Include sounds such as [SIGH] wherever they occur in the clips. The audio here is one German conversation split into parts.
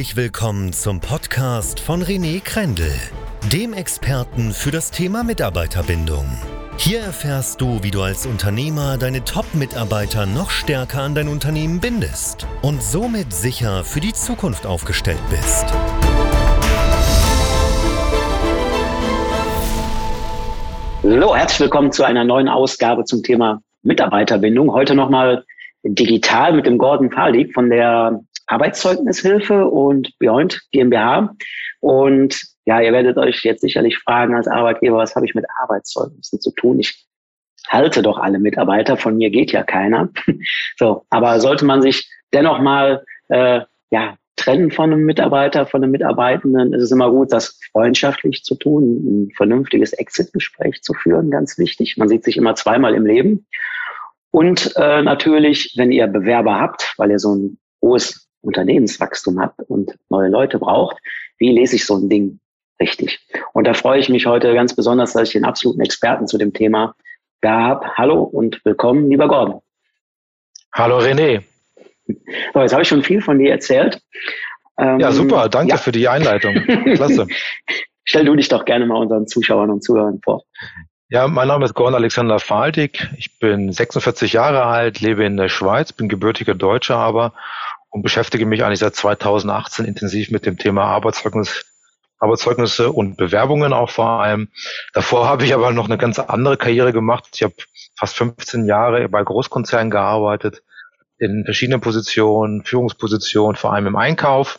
Herzlich willkommen zum Podcast von René Krendel, dem Experten für das Thema Mitarbeiterbindung. Hier erfährst du, wie du als Unternehmer deine Top-Mitarbeiter noch stärker an dein Unternehmen bindest und somit sicher für die Zukunft aufgestellt bist. So, herzlich willkommen zu einer neuen Ausgabe zum Thema Mitarbeiterbindung. Heute nochmal digital mit dem Gordon Falik von der Arbeitszeugnishilfe und Beyond GmbH. Und ja, ihr werdet euch jetzt sicherlich fragen als Arbeitgeber, was habe ich mit Arbeitszeugnissen zu tun? Ich halte doch alle Mitarbeiter, von mir geht ja keiner. [LAUGHS] so, aber sollte man sich dennoch mal äh, ja, trennen von einem Mitarbeiter, von einem Mitarbeitenden, ist es immer gut, das freundschaftlich zu tun, ein vernünftiges Exit-Gespräch zu führen, ganz wichtig. Man sieht sich immer zweimal im Leben. Und äh, natürlich, wenn ihr Bewerber habt, weil ihr so ein hohes Unternehmenswachstum habt und neue Leute braucht, wie lese ich so ein Ding richtig? Und da freue ich mich heute ganz besonders, dass ich den absoluten Experten zu dem Thema da habe. Hallo und willkommen, lieber Gordon. Hallo René. So, jetzt habe ich schon viel von dir erzählt. Ähm, ja, super. Danke ja. für die Einleitung. Klasse. [LAUGHS] Stell du dich doch gerne mal unseren Zuschauern und Zuhörern vor. Ja, mein Name ist Gordon Alexander Faltig. Ich bin 46 Jahre alt, lebe in der Schweiz, bin gebürtiger Deutscher aber und beschäftige mich eigentlich seit 2018 intensiv mit dem Thema Arbeitszeugnis, Arbeitszeugnisse und Bewerbungen auch vor allem. Davor habe ich aber noch eine ganz andere Karriere gemacht. Ich habe fast 15 Jahre bei Großkonzernen gearbeitet, in verschiedenen Positionen, Führungspositionen, vor allem im Einkauf,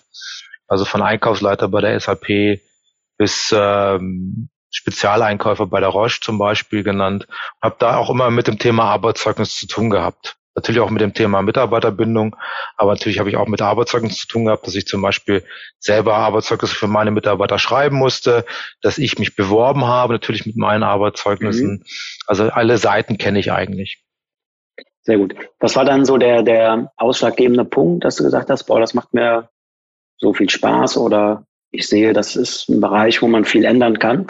also von Einkaufsleiter bei der SAP bis ähm, Spezialeinkäufer bei der Roche zum Beispiel genannt. Habe da auch immer mit dem Thema Arbeitszeugnis zu tun gehabt. Natürlich auch mit dem Thema Mitarbeiterbindung, aber natürlich habe ich auch mit Arbeitszeugnis zu tun gehabt, dass ich zum Beispiel selber Arbeitszeugnisse für meine Mitarbeiter schreiben musste, dass ich mich beworben habe, natürlich mit meinen Arbeitszeugnissen. Mhm. Also alle Seiten kenne ich eigentlich. Sehr gut. Was war dann so der, der ausschlaggebende Punkt, dass du gesagt hast, boah, das macht mir so viel Spaß oder ich sehe, das ist ein Bereich, wo man viel ändern kann?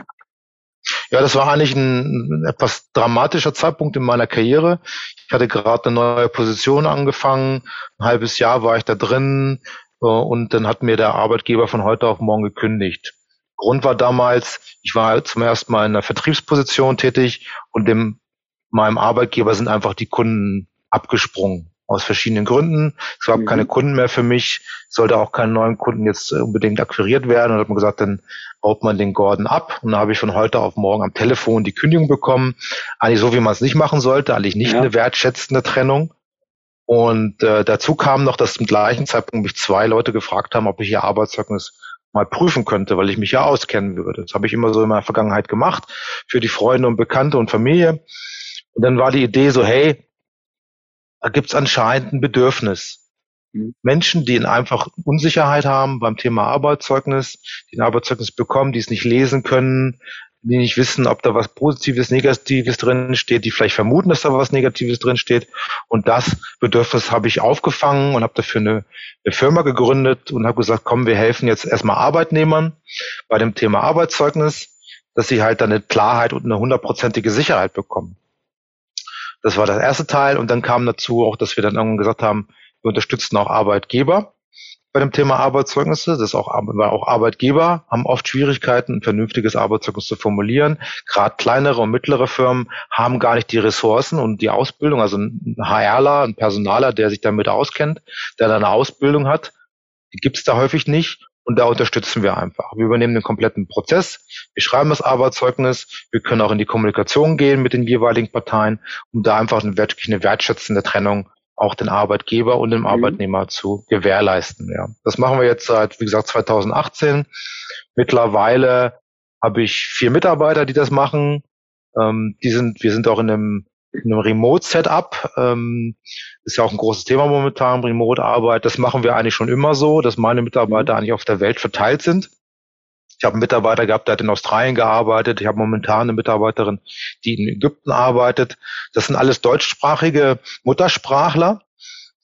Ja, das war eigentlich ein, ein etwas dramatischer Zeitpunkt in meiner Karriere. Ich hatte gerade eine neue Position angefangen. Ein halbes Jahr war ich da drin äh, und dann hat mir der Arbeitgeber von heute auf morgen gekündigt. Grund war damals, ich war zum ersten Mal in einer Vertriebsposition tätig und dem, meinem Arbeitgeber sind einfach die Kunden abgesprungen aus verschiedenen Gründen. Es gab mhm. keine Kunden mehr für mich, sollte auch keinen neuen Kunden jetzt unbedingt akquiriert werden. Und hat man gesagt, dann baut man den Gordon ab. Und dann habe ich von heute auf morgen am Telefon die Kündigung bekommen. Eigentlich so, wie man es nicht machen sollte, eigentlich nicht ja. eine wertschätzende Trennung. Und äh, dazu kam noch, dass zum gleichen Zeitpunkt mich zwei Leute gefragt haben, ob ich ihr Arbeitszeugnis mal prüfen könnte, weil ich mich ja auskennen würde. Das habe ich immer so in meiner Vergangenheit gemacht für die Freunde und Bekannte und Familie. Und dann war die Idee so, hey, da gibt es anscheinend ein Bedürfnis. Mhm. Menschen, die einfach Unsicherheit haben beim Thema Arbeitszeugnis, die ein Arbeitszeugnis bekommen, die es nicht lesen können, die nicht wissen, ob da was Positives, Negatives drin steht, die vielleicht vermuten, dass da was Negatives drin steht. Und das Bedürfnis habe ich aufgefangen und habe dafür eine, eine Firma gegründet und habe gesagt, komm, wir helfen jetzt erstmal Arbeitnehmern bei dem Thema Arbeitszeugnis, dass sie halt eine Klarheit und eine hundertprozentige Sicherheit bekommen. Das war der erste Teil. Und dann kam dazu auch, dass wir dann irgendwann gesagt haben, wir unterstützen auch Arbeitgeber bei dem Thema Arbeitszeugnisse. Das ist auch, weil auch Arbeitgeber haben oft Schwierigkeiten, ein vernünftiges Arbeitszeugnis zu formulieren. Gerade kleinere und mittlere Firmen haben gar nicht die Ressourcen und die Ausbildung. Also ein HRler, ein Personaler, der sich damit auskennt, der eine Ausbildung hat, die gibt es da häufig nicht. Und da unterstützen wir einfach. Wir übernehmen den kompletten Prozess. Wir schreiben das Arbeitszeugnis. Wir können auch in die Kommunikation gehen mit den jeweiligen Parteien, um da einfach eine, wirklich eine wertschätzende Trennung auch den Arbeitgeber und dem mhm. Arbeitnehmer zu gewährleisten. Ja. Das machen wir jetzt seit, wie gesagt, 2018. Mittlerweile habe ich vier Mitarbeiter, die das machen. Ähm, die sind, wir sind auch in einem einem Remote-Setup. Ähm, ist ja auch ein großes Thema momentan, Remote-Arbeit. Das machen wir eigentlich schon immer so, dass meine Mitarbeiter mhm. eigentlich auf der Welt verteilt sind. Ich habe einen Mitarbeiter gehabt, der hat in Australien gearbeitet. Ich habe momentan eine Mitarbeiterin, die in Ägypten arbeitet. Das sind alles deutschsprachige Muttersprachler,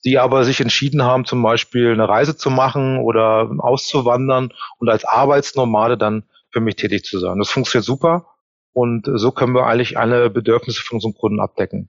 die aber sich entschieden haben, zum Beispiel eine Reise zu machen oder auszuwandern und als Arbeitsnomade dann für mich tätig zu sein. Das funktioniert super. Und so können wir eigentlich alle Bedürfnisse von unseren Kunden abdecken.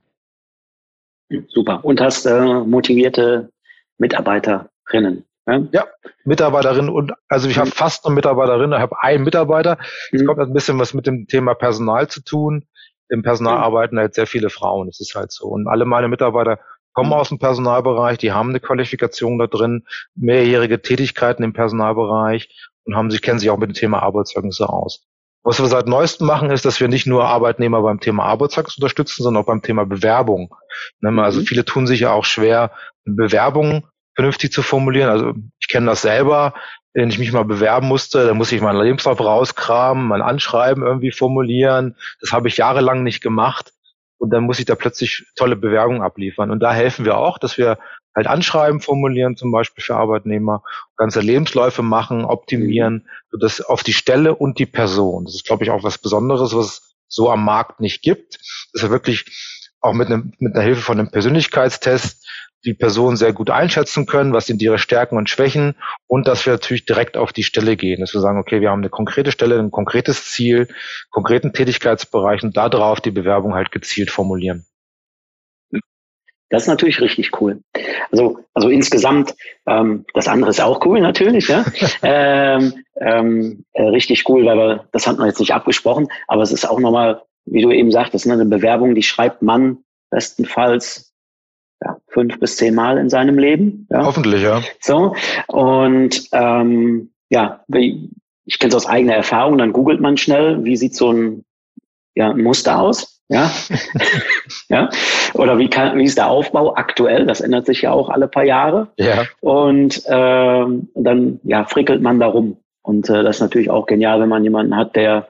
Super. Und hast äh, motivierte Mitarbeiterinnen. Ja, ja Mitarbeiterin und also ich mhm. habe fast eine Mitarbeiterin, ich habe einen Mitarbeiter. Es mhm. kommt ein bisschen was mit dem Thema Personal zu tun. Im Personal mhm. arbeiten halt sehr viele Frauen, das ist halt so. Und alle meine Mitarbeiter kommen mhm. aus dem Personalbereich, die haben eine Qualifikation da drin, mehrjährige Tätigkeiten im Personalbereich und haben sich, kennen sich auch mit dem Thema Arbeitszeugnisse aus. Was wir seit neuestem machen, ist, dass wir nicht nur Arbeitnehmer beim Thema Arbeitszeugnis unterstützen, sondern auch beim Thema Bewerbung. Ne, also mhm. viele tun sich ja auch schwer, Bewerbungen vernünftig zu formulieren. Also ich kenne das selber, wenn ich mich mal bewerben musste, dann muss ich meinen Lebenslauf rauskramen, mein Anschreiben irgendwie formulieren. Das habe ich jahrelang nicht gemacht. Und dann muss ich da plötzlich tolle Bewerbungen abliefern. Und da helfen wir auch, dass wir halt Anschreiben formulieren, zum Beispiel für Arbeitnehmer, ganze Lebensläufe machen, optimieren, das auf die Stelle und die Person. Das ist, glaube ich, auch was Besonderes, was es so am Markt nicht gibt. Das ist wirklich auch mit, einem, mit einer Hilfe von einem Persönlichkeitstest die Person sehr gut einschätzen können, was sind ihre Stärken und Schwächen und dass wir natürlich direkt auf die Stelle gehen, dass wir sagen, okay, wir haben eine konkrete Stelle, ein konkretes Ziel, konkreten Tätigkeitsbereich und darauf die Bewerbung halt gezielt formulieren. Das ist natürlich richtig cool. Also, also insgesamt, ähm, das andere ist auch cool natürlich, ja. [LAUGHS] ähm, ähm, äh, richtig cool, weil wir, das hatten wir jetzt nicht abgesprochen, aber es ist auch nochmal, wie du eben sagtest, ne, eine Bewerbung, die schreibt man bestenfalls ja, fünf bis zehn Mal in seinem Leben. Ja. Hoffentlich, ja. So. Und ähm, ja, wie, ich kenne es aus eigener Erfahrung, dann googelt man schnell, wie sieht so ein, ja, ein Muster aus. Ja. [LAUGHS] ja. Oder wie, kann, wie ist der Aufbau aktuell? Das ändert sich ja auch alle paar Jahre. Ja. Und ähm, dann ja, frickelt man da rum. Und äh, das ist natürlich auch genial, wenn man jemanden hat, der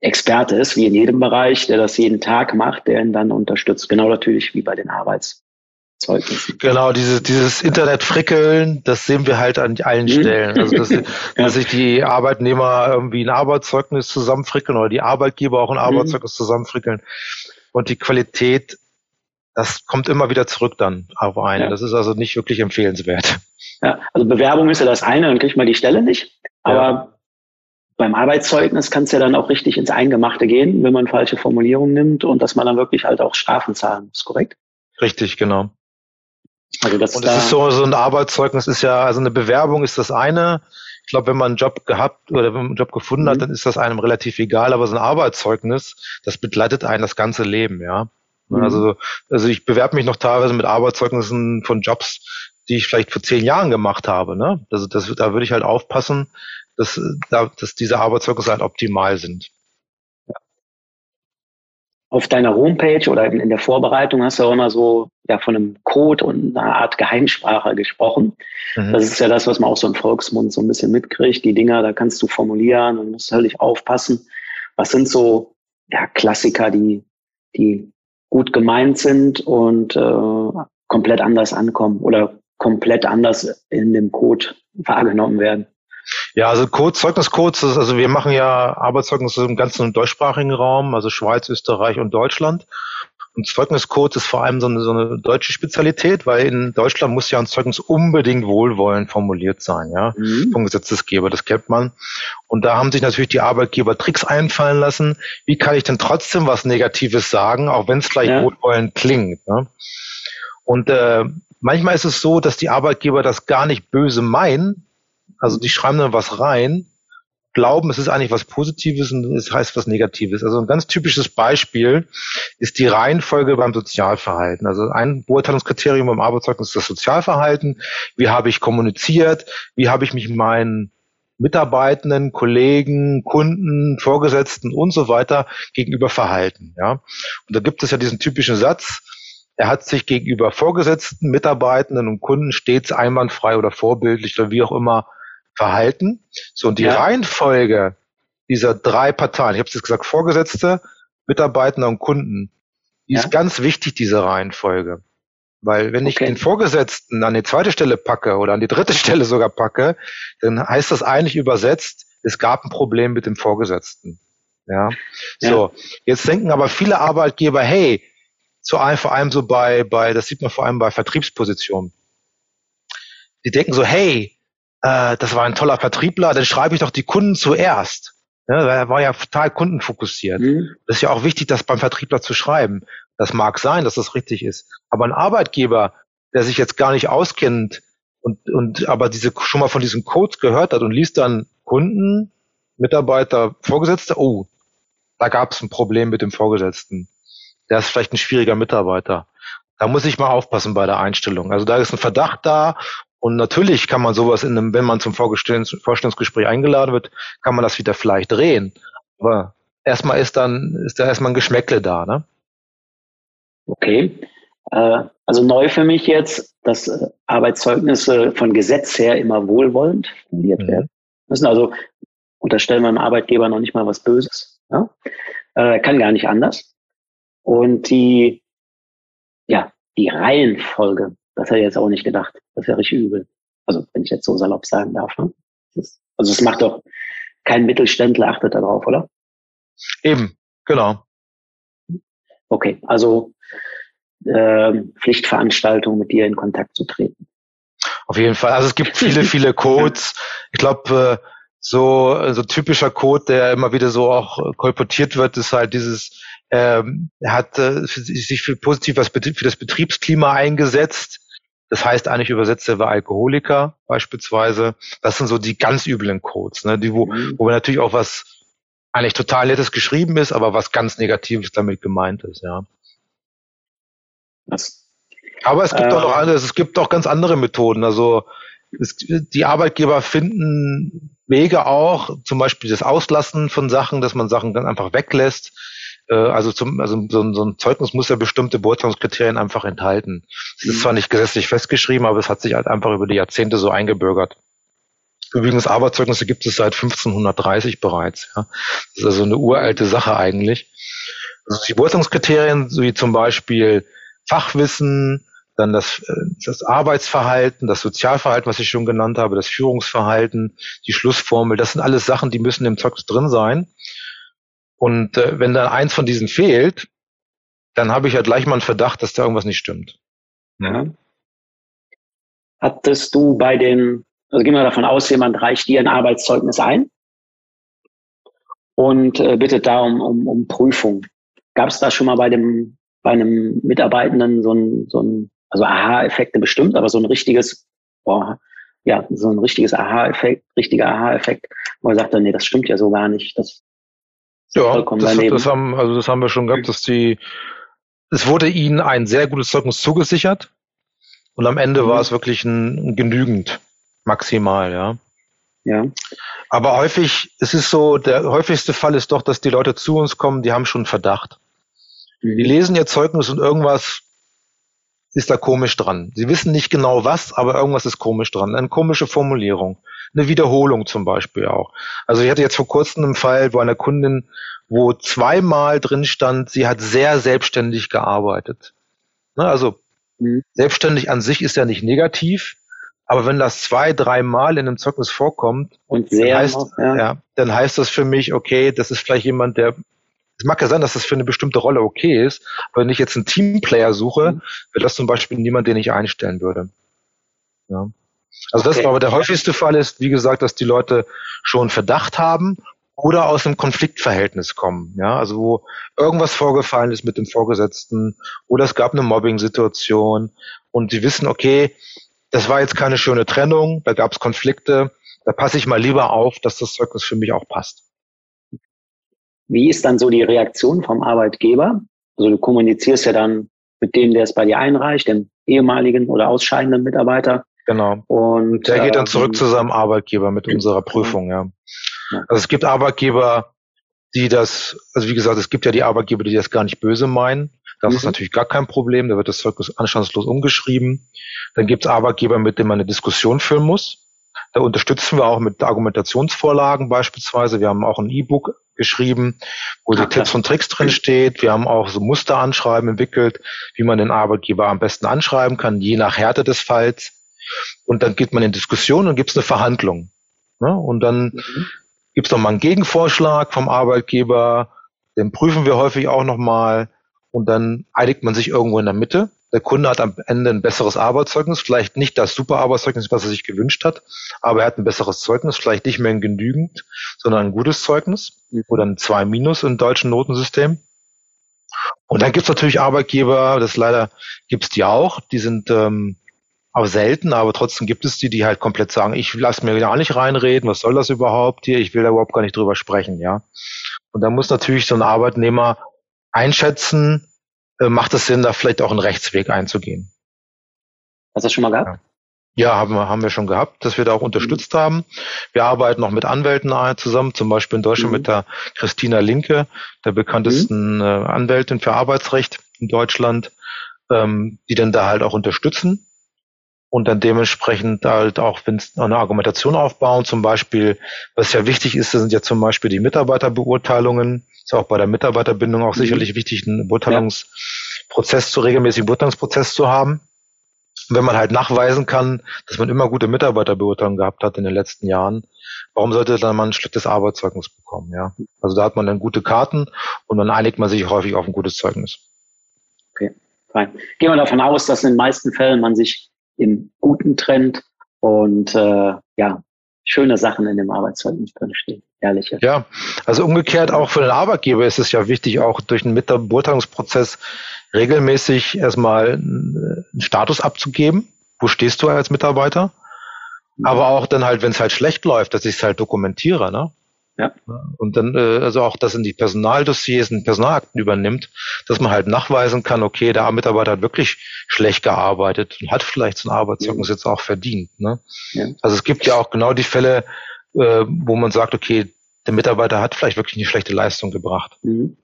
Experte ist, wie in jedem Bereich, der das jeden Tag macht, der ihn dann unterstützt. Genau natürlich wie bei den Arbeits Zeugnissen. Genau, dieses, dieses Internet-Frickeln, das sehen wir halt an allen mhm. Stellen. Also, dass, [LAUGHS] dass sich die Arbeitnehmer irgendwie ein Arbeitszeugnis zusammenfrickeln oder die Arbeitgeber auch ein mhm. Arbeitszeugnis zusammenfrickeln. Und die Qualität, das kommt immer wieder zurück dann auf einen. Ja. Das ist also nicht wirklich empfehlenswert. Ja, also Bewerbung ist ja das eine, dann kriegt man die Stelle nicht. Aber ja. beim Arbeitszeugnis kann es ja dann auch richtig ins Eingemachte gehen, wenn man falsche Formulierungen nimmt und dass man dann wirklich halt auch Strafen zahlen muss, korrekt? Richtig, genau. Also das und es ist so, so ein Arbeitszeugnis ist ja, also eine Bewerbung ist das eine. Ich glaube, wenn man einen Job gehabt oder wenn man einen Job gefunden mhm. hat, dann ist das einem relativ egal, aber so ein Arbeitszeugnis, das begleitet einen das ganze Leben, ja. Mhm. Also, also ich bewerbe mich noch teilweise mit Arbeitszeugnissen von Jobs, die ich vielleicht vor zehn Jahren gemacht habe. Ne? Also das, da würde ich halt aufpassen, dass, dass diese Arbeitszeugnisse halt optimal sind auf deiner Homepage oder in der Vorbereitung hast du auch immer so ja von einem Code und einer Art Geheimsprache gesprochen. Mhm. Das ist ja das, was man auch so im Volksmund so ein bisschen mitkriegt. Die Dinger, da kannst du formulieren und musst völlig aufpassen. Was sind so ja, Klassiker, die, die gut gemeint sind und äh, komplett anders ankommen oder komplett anders in dem Code wahrgenommen werden? Ja, also Code, Zeugniscodes, also wir machen ja Arbeitszeugnisse im ganzen deutschsprachigen Raum, also Schweiz, Österreich und Deutschland. Und Zeugniscode ist vor allem so eine, so eine deutsche Spezialität, weil in Deutschland muss ja ein Zeugnis unbedingt wohlwollend formuliert sein, ja, mhm. vom Gesetzesgeber, das kennt man. Und da haben sich natürlich die Arbeitgeber Tricks einfallen lassen. Wie kann ich denn trotzdem was Negatives sagen, auch wenn es gleich ja. wohlwollend klingt? Ne? Und äh, manchmal ist es so, dass die Arbeitgeber das gar nicht böse meinen, also die schreiben dann was rein, glauben, es ist eigentlich was Positives und es heißt was Negatives. Also ein ganz typisches Beispiel ist die Reihenfolge beim Sozialverhalten. Also ein Beurteilungskriterium beim Arbeitszeugnis ist das Sozialverhalten. Wie habe ich kommuniziert? Wie habe ich mich meinen Mitarbeitenden, Kollegen, Kunden, Vorgesetzten und so weiter gegenüber verhalten. Ja? Und da gibt es ja diesen typischen Satz, er hat sich gegenüber Vorgesetzten, Mitarbeitenden und Kunden stets einwandfrei oder vorbildlich oder wie auch immer verhalten. So, und die ja. Reihenfolge dieser drei Parteien, ich habe es jetzt gesagt, Vorgesetzte, Mitarbeiter und Kunden, die ja. ist ganz wichtig, diese Reihenfolge. Weil wenn okay. ich den Vorgesetzten an die zweite Stelle packe oder an die dritte [LAUGHS] Stelle sogar packe, dann heißt das eigentlich übersetzt, es gab ein Problem mit dem Vorgesetzten. Ja. ja. So. Jetzt denken aber viele Arbeitgeber, hey, zu einem, vor allem so bei, bei, das sieht man vor allem bei Vertriebspositionen. Die denken so, hey, äh, das war ein toller Vertriebler, dann schreibe ich doch die Kunden zuerst. Ja, er war ja total kundenfokussiert. Mhm. Das ist ja auch wichtig, das beim Vertriebler zu schreiben. Das mag sein, dass das richtig ist. Aber ein Arbeitgeber, der sich jetzt gar nicht auskennt und, und aber diese schon mal von diesen Codes gehört hat und liest dann Kunden, Mitarbeiter, Vorgesetzte, oh, da gab es ein Problem mit dem Vorgesetzten. Der ist vielleicht ein schwieriger Mitarbeiter. Da muss ich mal aufpassen bei der Einstellung. Also da ist ein Verdacht da und natürlich kann man sowas in einem, wenn man zum Vorstellungsgespräch eingeladen wird, kann man das wieder vielleicht drehen. Aber erstmal ist dann, ist da erstmal ein Geschmäckle da, ne? Okay. Äh, also neu für mich jetzt, dass äh, Arbeitszeugnisse von Gesetz her immer wohlwollend formuliert mhm. werden müssen. Also unterstellen wir dem Arbeitgeber noch nicht mal was Böses. Ja? Äh, kann gar nicht anders. Und die, ja, die Reihenfolge, das hätte ich jetzt auch nicht gedacht. Das wäre richtig übel. Also, wenn ich jetzt so salopp sagen darf. Ne? Das, also, es macht doch kein Mittelständler achtet darauf, oder? Eben, genau. Okay, also äh, Pflichtveranstaltung mit dir in Kontakt zu treten. Auf jeden Fall. Also es gibt viele, viele [LAUGHS] Codes. Ich glaube, äh, so, so typischer Code, der immer wieder so auch kolportiert wird, ist halt dieses, ähm, er hat äh, sich für positiv was für das Betriebsklima eingesetzt. Das heißt eigentlich übersetzt, er war Alkoholiker beispielsweise. Das sind so die ganz üblen Codes, ne? die, wo, mhm. wo natürlich auch was eigentlich total nettes geschrieben ist, aber was ganz Negatives damit gemeint ist, ja. Was? Aber es gibt äh, auch noch andere, es gibt auch ganz andere Methoden. Also es, die Arbeitgeber finden Wege auch, zum Beispiel das Auslassen von Sachen, dass man Sachen dann einfach weglässt. Äh, also, zum, also so, so ein Zeugnis muss ja bestimmte Beurteilungskriterien einfach enthalten. Es ist mhm. zwar nicht gesetzlich festgeschrieben, aber es hat sich halt einfach über die Jahrzehnte so eingebürgert. Übrigens, Arbeitszeugnisse gibt es seit 1530 bereits. Ja. Das ist also eine uralte Sache eigentlich. Also die Beurteilungskriterien, wie zum Beispiel Fachwissen, dann das, äh, das Arbeitsverhalten, das Sozialverhalten, was ich schon genannt habe, das Führungsverhalten, die Schlussformel, das sind alles Sachen, die müssen im Zeugnis drin sein. Und äh, wenn dann eins von diesen fehlt, dann habe ich ja gleich mal einen Verdacht, dass da irgendwas nicht stimmt. Ja. Hattest du bei den, also gehen wir davon aus, jemand reicht dir ein Arbeitszeugnis ein und äh, bittet da um, um, um Prüfung. Gab es da schon mal bei dem bei einem Mitarbeitenden so ein, so ein also Aha-Effekte bestimmt, aber so ein richtiges, boah, ja, so ein richtiges Aha-Effekt, richtiger Aha-Effekt, wo er sagt, nee, das stimmt ja so gar nicht. Das ja, das, das, haben, also das haben wir schon gehabt, dass die, es wurde ihnen ein sehr gutes Zeugnis zugesichert und am Ende mhm. war es wirklich ein, genügend, maximal, ja. Ja. Aber häufig, es ist so, der häufigste Fall ist doch, dass die Leute zu uns kommen, die haben schon Verdacht. Mhm. Die lesen ihr Zeugnis und irgendwas ist da komisch dran. Sie wissen nicht genau was, aber irgendwas ist komisch dran. Eine komische Formulierung. Eine Wiederholung zum Beispiel auch. Also ich hatte jetzt vor kurzem einen Fall, wo eine Kundin, wo zweimal drin stand, sie hat sehr selbstständig gearbeitet. Ne, also mhm. selbstständig an sich ist ja nicht negativ, aber wenn das zwei, dreimal in einem Zeugnis vorkommt, und sehr heißt, ja. ja. dann heißt das für mich, okay, das ist vielleicht jemand, der es mag ja sein, dass das für eine bestimmte Rolle okay ist, aber wenn ich jetzt einen Teamplayer suche, mhm. wäre das zum Beispiel niemand, den ich einstellen würde. Ja. Also okay. das aber der häufigste Fall ist, wie gesagt, dass die Leute schon Verdacht haben oder aus einem Konfliktverhältnis kommen. Ja, also wo irgendwas vorgefallen ist mit dem Vorgesetzten oder es gab eine Mobbing-Situation und sie wissen, okay, das war jetzt keine schöne Trennung, da gab es Konflikte, da passe ich mal lieber auf, dass das Zeugnis für mich auch passt. Wie ist dann so die Reaktion vom Arbeitgeber? Also du kommunizierst ja dann mit dem, der es bei dir einreicht, dem ehemaligen oder ausscheidenden Mitarbeiter. Genau. Und der geht dann zurück ähm, zu seinem Arbeitgeber mit unserer Prüfung, ja. ja. Also es gibt Arbeitgeber, die das, also wie gesagt, es gibt ja die Arbeitgeber, die das gar nicht böse meinen. Das mhm. ist natürlich gar kein Problem. Da wird das Zeugnis anstandslos umgeschrieben. Dann gibt es Arbeitgeber, mit denen man eine Diskussion führen muss. Da unterstützen wir auch mit Argumentationsvorlagen beispielsweise. Wir haben auch ein E-Book geschrieben, wo die Tipps und Tricks drin steht. Wir haben auch so Musteranschreiben entwickelt, wie man den Arbeitgeber am besten anschreiben kann, je nach Härte des Falls. Und dann geht man in Diskussion und gibt es eine Verhandlung. Ne? Und dann mhm. gibt es nochmal einen Gegenvorschlag vom Arbeitgeber, den prüfen wir häufig auch nochmal und dann einigt man sich irgendwo in der Mitte der Kunde hat am Ende ein besseres Arbeitszeugnis, vielleicht nicht das super Arbeitszeugnis, was er sich gewünscht hat, aber er hat ein besseres Zeugnis, vielleicht nicht mehr ein genügend, sondern ein gutes Zeugnis oder ein 2 Minus im deutschen Notensystem. Und dann gibt es natürlich Arbeitgeber, das leider gibt es die auch, die sind ähm, aber selten, aber trotzdem gibt es die, die halt komplett sagen, ich lasse mir gar nicht reinreden, was soll das überhaupt hier, ich will da überhaupt gar nicht drüber sprechen, ja. Und da muss natürlich so ein Arbeitnehmer einschätzen, macht es Sinn, da vielleicht auch einen Rechtsweg einzugehen. Hast du das schon mal gehabt? Ja. ja, haben wir, haben wir schon gehabt, dass wir da auch unterstützt mhm. haben. Wir arbeiten noch mit Anwälten zusammen, zum Beispiel in Deutschland mhm. mit der Christina Linke, der bekanntesten mhm. äh, Anwältin für Arbeitsrecht in Deutschland, ähm, die dann da halt auch unterstützen und dann dementsprechend halt auch wenn es eine Argumentation aufbauen. Zum Beispiel, was ja wichtig ist, das sind ja zum Beispiel die Mitarbeiterbeurteilungen. Ist auch bei der Mitarbeiterbindung auch mhm. sicherlich wichtig, einen Beurteilungsprozess zu regelmäßigen Beurteilungsprozess zu haben. Und wenn man halt nachweisen kann, dass man immer gute Mitarbeiterbeurteilungen gehabt hat in den letzten Jahren, warum sollte dann man ein schlechtes Arbeitszeugnis bekommen? Ja, also da hat man dann gute Karten und dann einigt man sich häufig auf ein gutes Zeugnis. Okay, fein. Gehen wir davon aus, dass in den meisten Fällen man sich im guten Trend und äh, ja, schöne Sachen in dem Arbeitszeugnis drinstehen. Ehrliche. Ja, also umgekehrt auch für den Arbeitgeber ist es ja wichtig, auch durch einen Beurteilungsprozess regelmäßig erstmal einen Status abzugeben. Wo stehst du als Mitarbeiter? Aber auch dann halt, wenn es halt schlecht läuft, dass ich es halt dokumentiere. Ne? Ja. Und dann, äh, also auch das in die Personaldossiers, in Personalakten übernimmt, dass man halt nachweisen kann, okay, der Mitarbeiter hat wirklich schlecht gearbeitet und hat vielleicht so ein Arbeitszeugnis ja. jetzt auch verdient. Ne? Ja. Also es gibt ja auch genau die Fälle, äh, wo man sagt, okay, der Mitarbeiter hat vielleicht wirklich eine schlechte Leistung gebracht. Mhm.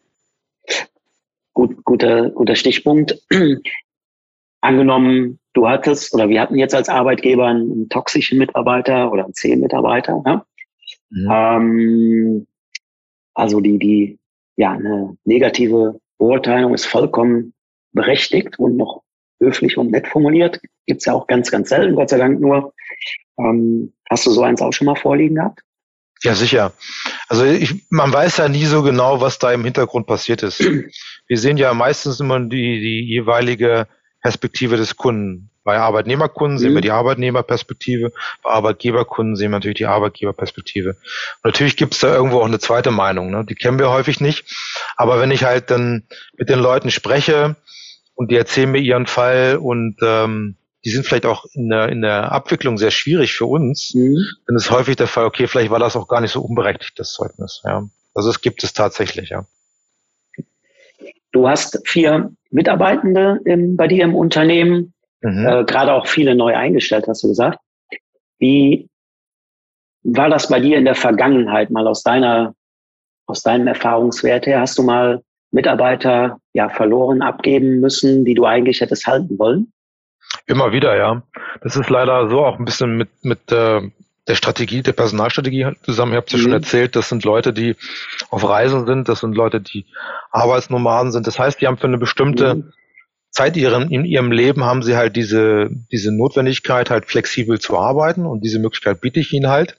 Gut, guter, guter Stichpunkt. [CLEARS THROAT] Angenommen, du hattest oder wir hatten jetzt als Arbeitgeber einen, toxischen Mitarbeiter oder einen zehn Mitarbeiter, ja? Mhm. Ähm, also die, die, ja, eine negative Beurteilung ist vollkommen berechtigt und noch höflich und nett formuliert. Gibt's ja auch ganz, ganz selten, Gott sei Dank nur. Ähm, hast du so eins auch schon mal vorliegen gehabt? Ja, sicher. Also ich, man weiß ja nie so genau, was da im Hintergrund passiert ist. [CLEARS THROAT] Wir sehen ja meistens immer die, die jeweilige Perspektive des Kunden. Bei Arbeitnehmerkunden sehen wir mhm. die Arbeitnehmerperspektive, bei Arbeitgeberkunden sehen wir natürlich die Arbeitgeberperspektive. Und natürlich gibt es da irgendwo auch eine zweite Meinung, ne? die kennen wir häufig nicht. Aber wenn ich halt dann mit den Leuten spreche und die erzählen mir ihren Fall und ähm, die sind vielleicht auch in der, in der Abwicklung sehr schwierig für uns, mhm. dann ist häufig der Fall, okay, vielleicht war das auch gar nicht so unberechtigt, das Zeugnis. Ja. Also es gibt es tatsächlich, ja. Du hast vier Mitarbeitende im, bei dir im Unternehmen mhm. äh, gerade auch viele neu eingestellt, hast du gesagt. Wie war das bei dir in der Vergangenheit mal aus deiner, aus deinem Erfahrungswert her? Hast du mal Mitarbeiter ja verloren abgeben müssen, die du eigentlich hättest halten wollen? Immer wieder, ja. Das ist leider so auch ein bisschen mit, mit äh, der Strategie, der Personalstrategie zusammen. Ich habe es ja mhm. schon erzählt, das sind Leute, die auf Reisen sind, das sind Leute, die Arbeitsnomaden sind. Das heißt, die haben für eine bestimmte mhm. Zeit ihren, in ihrem Leben haben sie halt diese, diese Notwendigkeit, halt flexibel zu arbeiten und diese Möglichkeit biete ich ihnen halt.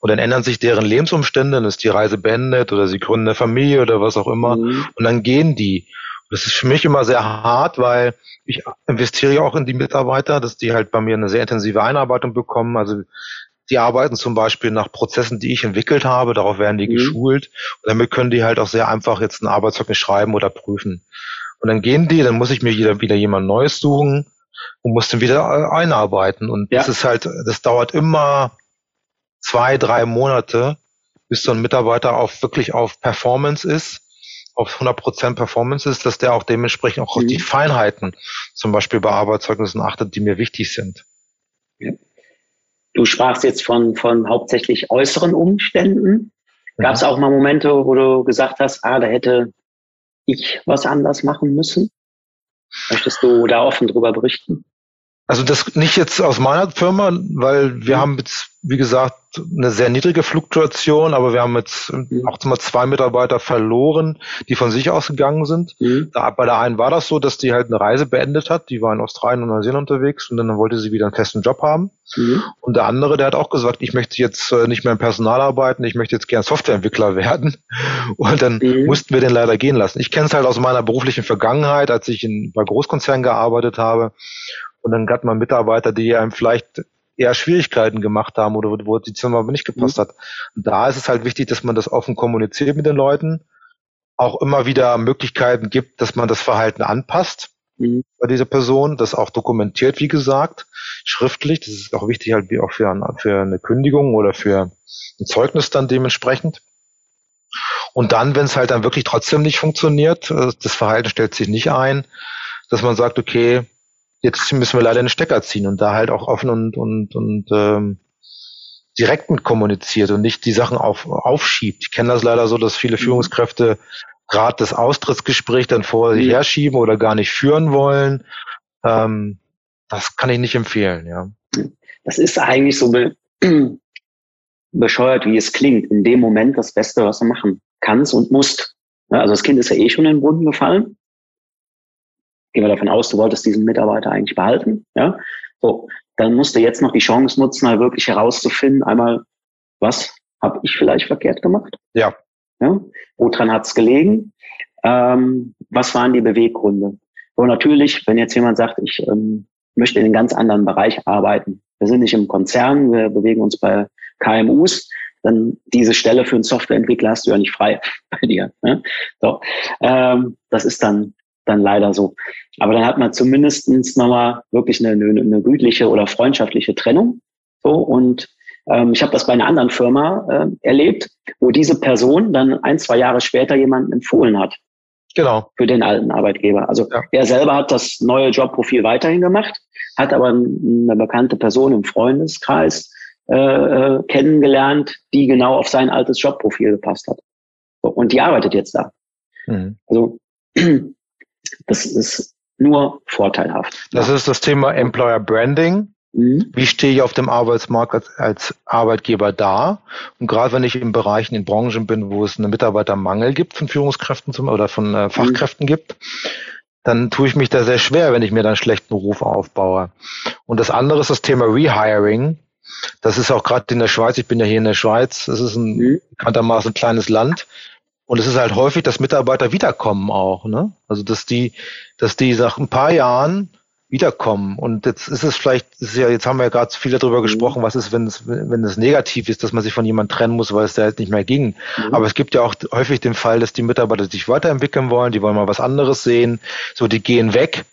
Und dann ändern sich deren Lebensumstände, dann ist die Reise beendet oder sie gründen eine Familie oder was auch immer mhm. und dann gehen die. Das ist für mich immer sehr hart, weil ich investiere ja auch in die Mitarbeiter, dass die halt bei mir eine sehr intensive Einarbeitung bekommen. Also die arbeiten zum Beispiel nach Prozessen, die ich entwickelt habe, darauf werden die mhm. geschult und damit können die halt auch sehr einfach jetzt ein Arbeitszeugnis schreiben oder prüfen. Und dann gehen die, dann muss ich mir wieder, wieder jemand Neues suchen und muss dann wieder einarbeiten. Und ja. das ist halt, das dauert immer zwei, drei Monate, bis so ein Mitarbeiter auf wirklich auf Performance ist, auf 100% Performance ist, dass der auch dementsprechend auch mhm. auf die Feinheiten, zum Beispiel bei Arbeitszeugnissen achtet, die mir wichtig sind. Ja. Du sprachst jetzt von, von hauptsächlich äußeren Umständen. Gab es auch mal Momente, wo du gesagt hast, ah, da hätte ich was anders machen müssen? Möchtest du da offen drüber berichten? Also das nicht jetzt aus meiner Firma, weil wir mhm. haben jetzt, wie gesagt, eine sehr niedrige Fluktuation, aber wir haben jetzt mhm. auch mal zwei Mitarbeiter verloren, die von sich ausgegangen sind. Mhm. Da, bei der einen war das so, dass die halt eine Reise beendet hat, die war in Australien und Neuseeland unterwegs und dann wollte sie wieder einen festen Job haben. Mhm. Und der andere, der hat auch gesagt, ich möchte jetzt äh, nicht mehr im Personal arbeiten, ich möchte jetzt gern Softwareentwickler [LAUGHS] werden. Und dann mhm. mussten wir den leider gehen lassen. Ich kenne es halt aus meiner beruflichen Vergangenheit, als ich in, bei Großkonzernen gearbeitet habe. Und dann hat man Mitarbeiter, die einem vielleicht eher Schwierigkeiten gemacht haben oder wo die Zimmer nicht gepasst mhm. hat. Und da ist es halt wichtig, dass man das offen kommuniziert mit den Leuten, auch immer wieder Möglichkeiten gibt, dass man das Verhalten anpasst. mhm. bei dieser Person, das auch dokumentiert, wie gesagt, schriftlich. Das ist auch wichtig halt wie auch für, für eine Kündigung oder für ein Zeugnis dann dementsprechend. Und dann, wenn es halt dann wirklich trotzdem nicht funktioniert, äh, das Verhalten stellt sich nicht ein, dass man sagt, okay, jetzt müssen wir leider einen Stecker ziehen und da halt auch offen und, und, und ähm, direkt mit kommuniziert und nicht die Sachen auf, aufschiebt. Ich kenne das leider so, dass viele mhm. Führungskräfte gerade das Austrittsgespräch dann vor sich mhm. herschieben oder gar nicht führen wollen. Ähm, das kann ich nicht empfehlen, ja. Das ist eigentlich so be [CLEARS THROAT] bescheuert, wie es klingt. In dem Moment das Beste, was du machen kannst und musst. Also das Kind ist ja eh schon in den Brunnen gefallen. Gehen wir davon aus, du wolltest diesen Mitarbeiter eigentlich behalten. Ja, so dann musst du jetzt noch die Chance nutzen, mal wirklich herauszufinden, einmal, was habe ich vielleicht verkehrt gemacht? Ja. ja? Woran hat es gelegen? Ähm, was waren die Beweggründe? Und natürlich, wenn jetzt jemand sagt, ich ähm, möchte in einem ganz anderen Bereich arbeiten, wir sind nicht im Konzern, wir bewegen uns bei KMUs, dann diese Stelle für einen Softwareentwickler hast du ja nicht frei [LAUGHS] bei dir. Ne? So, ähm, das ist dann dann leider so. Aber dann hat man zumindestens nochmal wirklich eine, eine, eine gütliche oder freundschaftliche Trennung. So und ähm, ich habe das bei einer anderen Firma äh, erlebt, wo diese Person dann ein, zwei Jahre später jemanden empfohlen hat. Genau. Für den alten Arbeitgeber. Also ja. er selber hat das neue Jobprofil weiterhin gemacht, hat aber eine bekannte Person im Freundeskreis äh, äh, kennengelernt, die genau auf sein altes Jobprofil gepasst hat. Und die arbeitet jetzt da. Mhm. Also [CLEARS THROAT] das ist nur vorteilhaft. Das ist das Thema Employer Branding. Mhm. Wie stehe ich auf dem Arbeitsmarkt als, als Arbeitgeber da? Und gerade wenn ich in Bereichen, in Branchen bin, wo es einen Mitarbeitermangel gibt von Führungskräften zum, oder von äh, Fachkräften mhm. gibt, dann tue ich mich da sehr schwer, wenn ich mir dann einen schlechten Ruf aufbaue. Und das andere ist das Thema Rehiring. Das ist auch gerade in der Schweiz, ich bin ja hier in der Schweiz, das ist ein mhm. bekanntermaßen kleines Land. Und es ist halt häufig, dass Mitarbeiter wiederkommen auch, ne? Also dass die, dass die nach ein paar Jahren wiederkommen. Und jetzt ist es vielleicht, ist ja, jetzt haben wir ja gerade viel darüber gesprochen, was ist, wenn es, wenn es negativ ist, dass man sich von jemandem trennen muss, weil es da jetzt nicht mehr ging. Mhm. Aber es gibt ja auch häufig den Fall, dass die Mitarbeiter sich weiterentwickeln wollen, die wollen mal was anderes sehen, so die gehen weg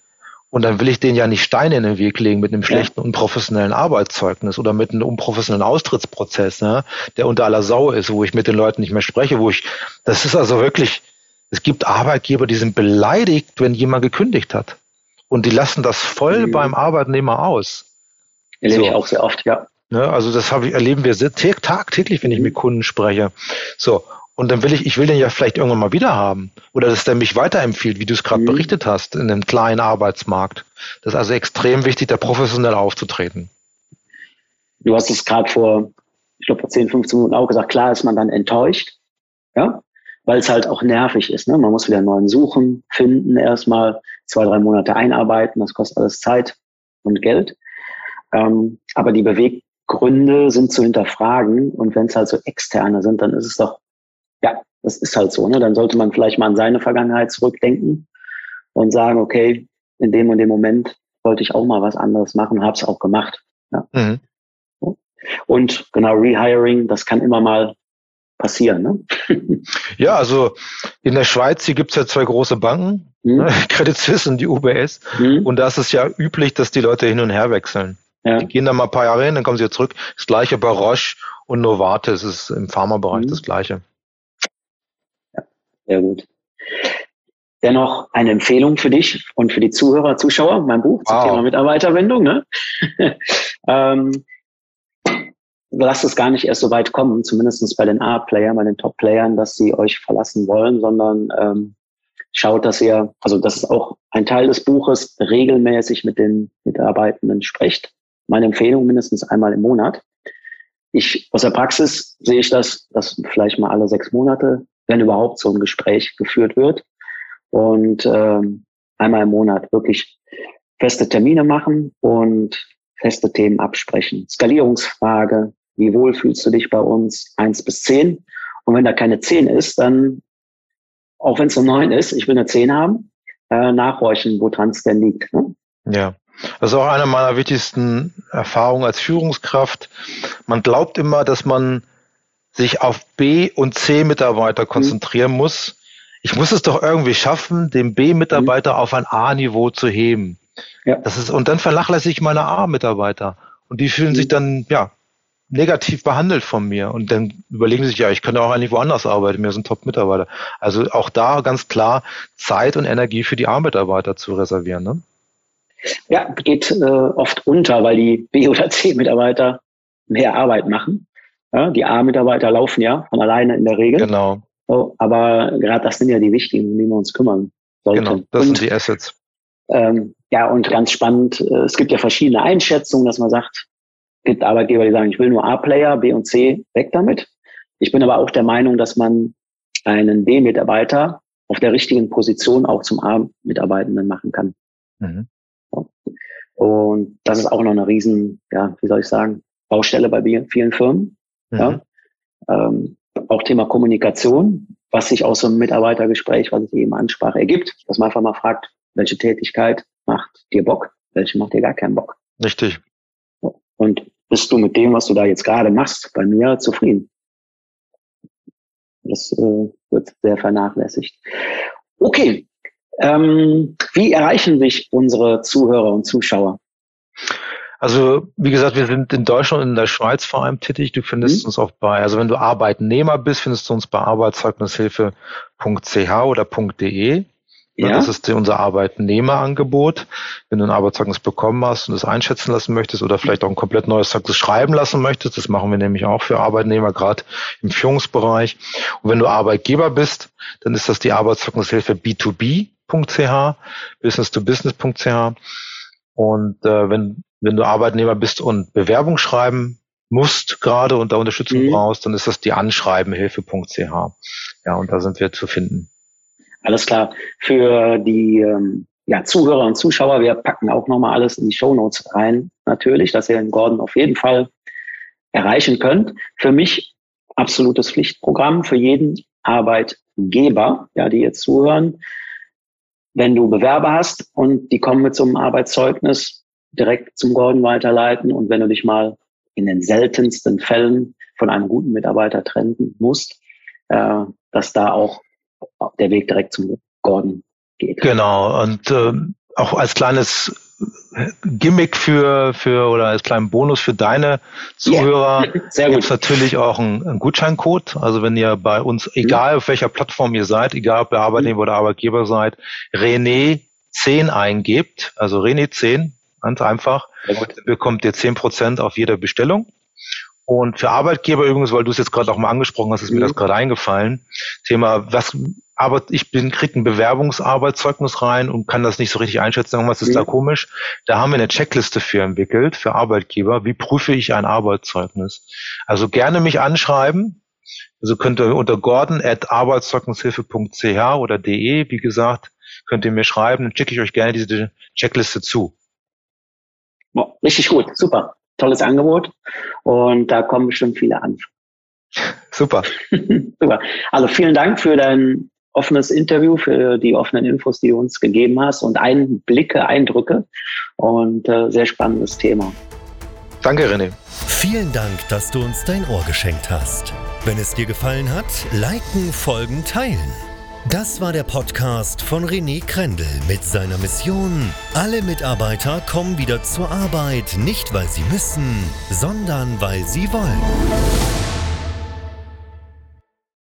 und dann will ich denen ja nicht Steine in den Weg legen mit einem schlechten, unprofessionellen Arbeitszeugnis oder mit einem unprofessionellen Austrittsprozess, ne, der unter aller Sau ist, wo ich mit den Leuten nicht mehr spreche, wo ich, das ist also wirklich, es gibt Arbeitgeber, die sind beleidigt, wenn jemand gekündigt hat. Und die lassen das voll mhm. beim Arbeitnehmer aus. Erlebe so. ich auch sehr oft, ja. Ne, also das habe ich, erleben wir tagtäglich, wenn ich mhm. mit Kunden spreche. So. Und dann will ich, ich will den ja vielleicht irgendwann mal wieder haben. Oder dass der mich weiterempfiehlt, wie du es gerade mhm. berichtet hast, in einem kleinen Arbeitsmarkt. Das ist also extrem wichtig, da professionell aufzutreten. Du hast es gerade vor, ich glaube, vor 10, 15 Minuten auch gesagt, klar ist man dann enttäuscht, ja, weil es halt auch nervig ist. Ne? Man muss wieder einen neuen suchen, finden, erstmal zwei, drei Monate einarbeiten, das kostet alles Zeit und Geld. Ähm, aber die Beweggründe sind zu hinterfragen und wenn es halt so externe sind, dann ist es doch das ist halt so. Ne? Dann sollte man vielleicht mal an seine Vergangenheit zurückdenken und sagen, okay, in dem und dem Moment wollte ich auch mal was anderes machen, habe es auch gemacht. Ja. Mhm. Und genau, Rehiring, das kann immer mal passieren. Ne? [LAUGHS] ja, also in der Schweiz, hier gibt's ja zwei große Banken, mhm. ne? [LAUGHS] Credit Suisse und die UBS. Mhm. Und da ist es ja üblich, dass die Leute hin und her wechseln. Ja. Die gehen da mal ein paar Jahre hin, dann kommen sie wieder zurück. Das gleiche bei Roche und Novartis ist im Pharmabereich mhm. das gleiche. Sehr gut. Dennoch eine Empfehlung für dich und für die Zuhörer, Zuschauer, mein Buch wow. zum Thema Mitarbeiterwendung. Ne? [LAUGHS] ähm, lasst es gar nicht erst so weit kommen, zumindest bei den A-Playern, bei den Top-Playern, dass sie euch verlassen wollen, sondern ähm, schaut, dass ihr, also das ist auch ein Teil des Buches, regelmäßig mit den Mitarbeitenden sprecht. Meine Empfehlung mindestens einmal im Monat. Ich, aus der Praxis sehe ich das, dass vielleicht mal alle sechs Monate wenn überhaupt so ein Gespräch geführt wird. Und ähm, einmal im Monat wirklich feste Termine machen und feste Themen absprechen. Skalierungsfrage, wie wohl fühlst du dich bei uns? Eins bis zehn. Und wenn da keine zehn ist, dann, auch wenn es eine neun ist, ich will eine zehn haben, äh, nachhorchen, woran es denn liegt. Ne? Ja. Das ist auch eine meiner wichtigsten Erfahrungen als Führungskraft. Man glaubt immer, dass man sich auf B- und C-Mitarbeiter mhm. konzentrieren mhm. muss. Ich ich muss es doch irgendwie schaffen, den B-Mitarbeiter mhm. auf ein A-Niveau zu heben. Ja. Das ist, und dann vernachlässige ich meine A-Mitarbeiter. Und die fühlen mhm. sich dann, ja, negativ behandelt von mir. Und dann überlegen sie sich, ja, ich könnte auch eigentlich woanders arbeiten, mir sind Top-Mitarbeiter. Also auch da ganz klar Zeit und Energie für die A-Mitarbeiter zu reservieren. Ne? Ja, geht äh, oft unter, weil die B- oder C-Mitarbeiter mehr Arbeit machen. Ja, die A-Mitarbeiter laufen ja von alleine in der Regel. Genau. So, aber gerade das sind ja die wichtigen, um die wir uns kümmern sollten. Genau, das und, sind die Assets. Ähm, ja, und ganz spannend, äh, es gibt ja verschiedene Einschätzungen, dass man sagt, es gibt Arbeitgeber, die sagen, ich will nur A-Player, B und C, weg damit. Ich bin aber auch der Meinung, dass man einen B-Mitarbeiter auf der richtigen Position auch zum A-Mitarbeitenden machen kann. Mhm. Und das ist auch noch eine riesen, ja, wie soll ich sagen, Baustelle bei vielen Firmen. Mhm. Ja. Ähm, auch Thema Kommunikation, was sich aus so einem Mitarbeitergespräch, was ich eben ansprach, ergibt, dass man einfach mal fragt, welche Tätigkeit macht dir Bock, welche macht dir gar keinen Bock. Richtig. Und bist du mit dem, was du da jetzt gerade machst, bei mir zufrieden? Das äh, wird sehr vernachlässigt. Okay, ähm, wie erreichen sich unsere Zuhörer und Zuschauer? Also, wie gesagt, wir sind in Deutschland und in der Schweiz vor allem tätig. Du findest mhm. uns auch bei, also wenn du Arbeitnehmer bist, findest du uns bei arbeitszeugnishilfe.ch oder .de. Ja. Das ist unser Arbeitnehmerangebot. Wenn du ein Arbeitszeugnis bekommen hast und es einschätzen lassen möchtest oder vielleicht auch ein komplett neues Zeugnis schreiben lassen möchtest, das machen wir nämlich auch für Arbeitnehmer, gerade im Führungsbereich. Und wenn du Arbeitgeber bist, dann ist das die Arbeitszeugnishilfe b2b.ch, business-to-business.ch. Und äh, wenn wenn du Arbeitnehmer bist und Bewerbung schreiben musst gerade und da Unterstützung mhm. brauchst, dann ist das die Anschreibenhilfe.ch. Ja, und da sind wir zu finden. Alles klar. Für die ähm, ja, Zuhörer und Zuschauer, wir packen auch nochmal alles in die Show Notes rein, natürlich, dass ihr den Gordon auf jeden Fall erreichen könnt. Für mich absolutes Pflichtprogramm für jeden Arbeitgeber, ja, die jetzt zuhören. Wenn du Bewerber hast und die kommen mit so einem Arbeitszeugnis, direkt zum Gordon weiterleiten. Und wenn du dich mal in den seltensten Fällen von einem guten Mitarbeiter trennen musst, äh, dass da auch der Weg direkt zum Gordon geht. Genau. Und äh, auch als kleines Gimmick für, für oder als kleinen Bonus für deine Zuhörer yeah. gibt es natürlich auch einen, einen, Gutscheincode. Also wenn ihr bei uns, egal mhm. auf welcher Plattform ihr seid, egal ob ihr Arbeitnehmer mhm. oder Arbeitgeber seid, René 10 eingebt, also René 10, Ganz einfach. Bekommt ihr zehn Prozent auf jede Bestellung. Und für Arbeitgeber übrigens, weil du es jetzt gerade auch mal angesprochen hast, ist mhm. mir das gerade eingefallen. Thema, was, aber ich bin, krieg ein Bewerbungsarbeitszeugnis rein und kann das nicht so richtig einschätzen, was ist mhm. da komisch. Da haben wir eine Checkliste für entwickelt, für Arbeitgeber. Wie prüfe ich ein Arbeitszeugnis? Also gerne mich anschreiben. Also könnt ihr unter gordon at arbeitszeugnishilfe.ch oder de, wie gesagt, könnt ihr mir schreiben, dann schicke ich euch gerne diese Checkliste zu. Boah, richtig gut, super. Tolles Angebot. Und da kommen bestimmt viele an. [LAUGHS] Super. [LAUGHS] super. Also vielen Dank für dein offenes Interview, für die offenen Infos, die du uns gegeben hast und Einblicke, Eindrücke und äh, sehr spannendes Thema. Danke, René. Vielen Dank, dass du uns dein Ohr geschenkt hast. Wenn es dir gefallen hat, liken, folgen, teilen. Das war der Podcast von René Krendel mit seiner Mission. Alle Mitarbeiter kommen wieder zur Arbeit, nicht weil sie müssen, sondern weil sie wollen.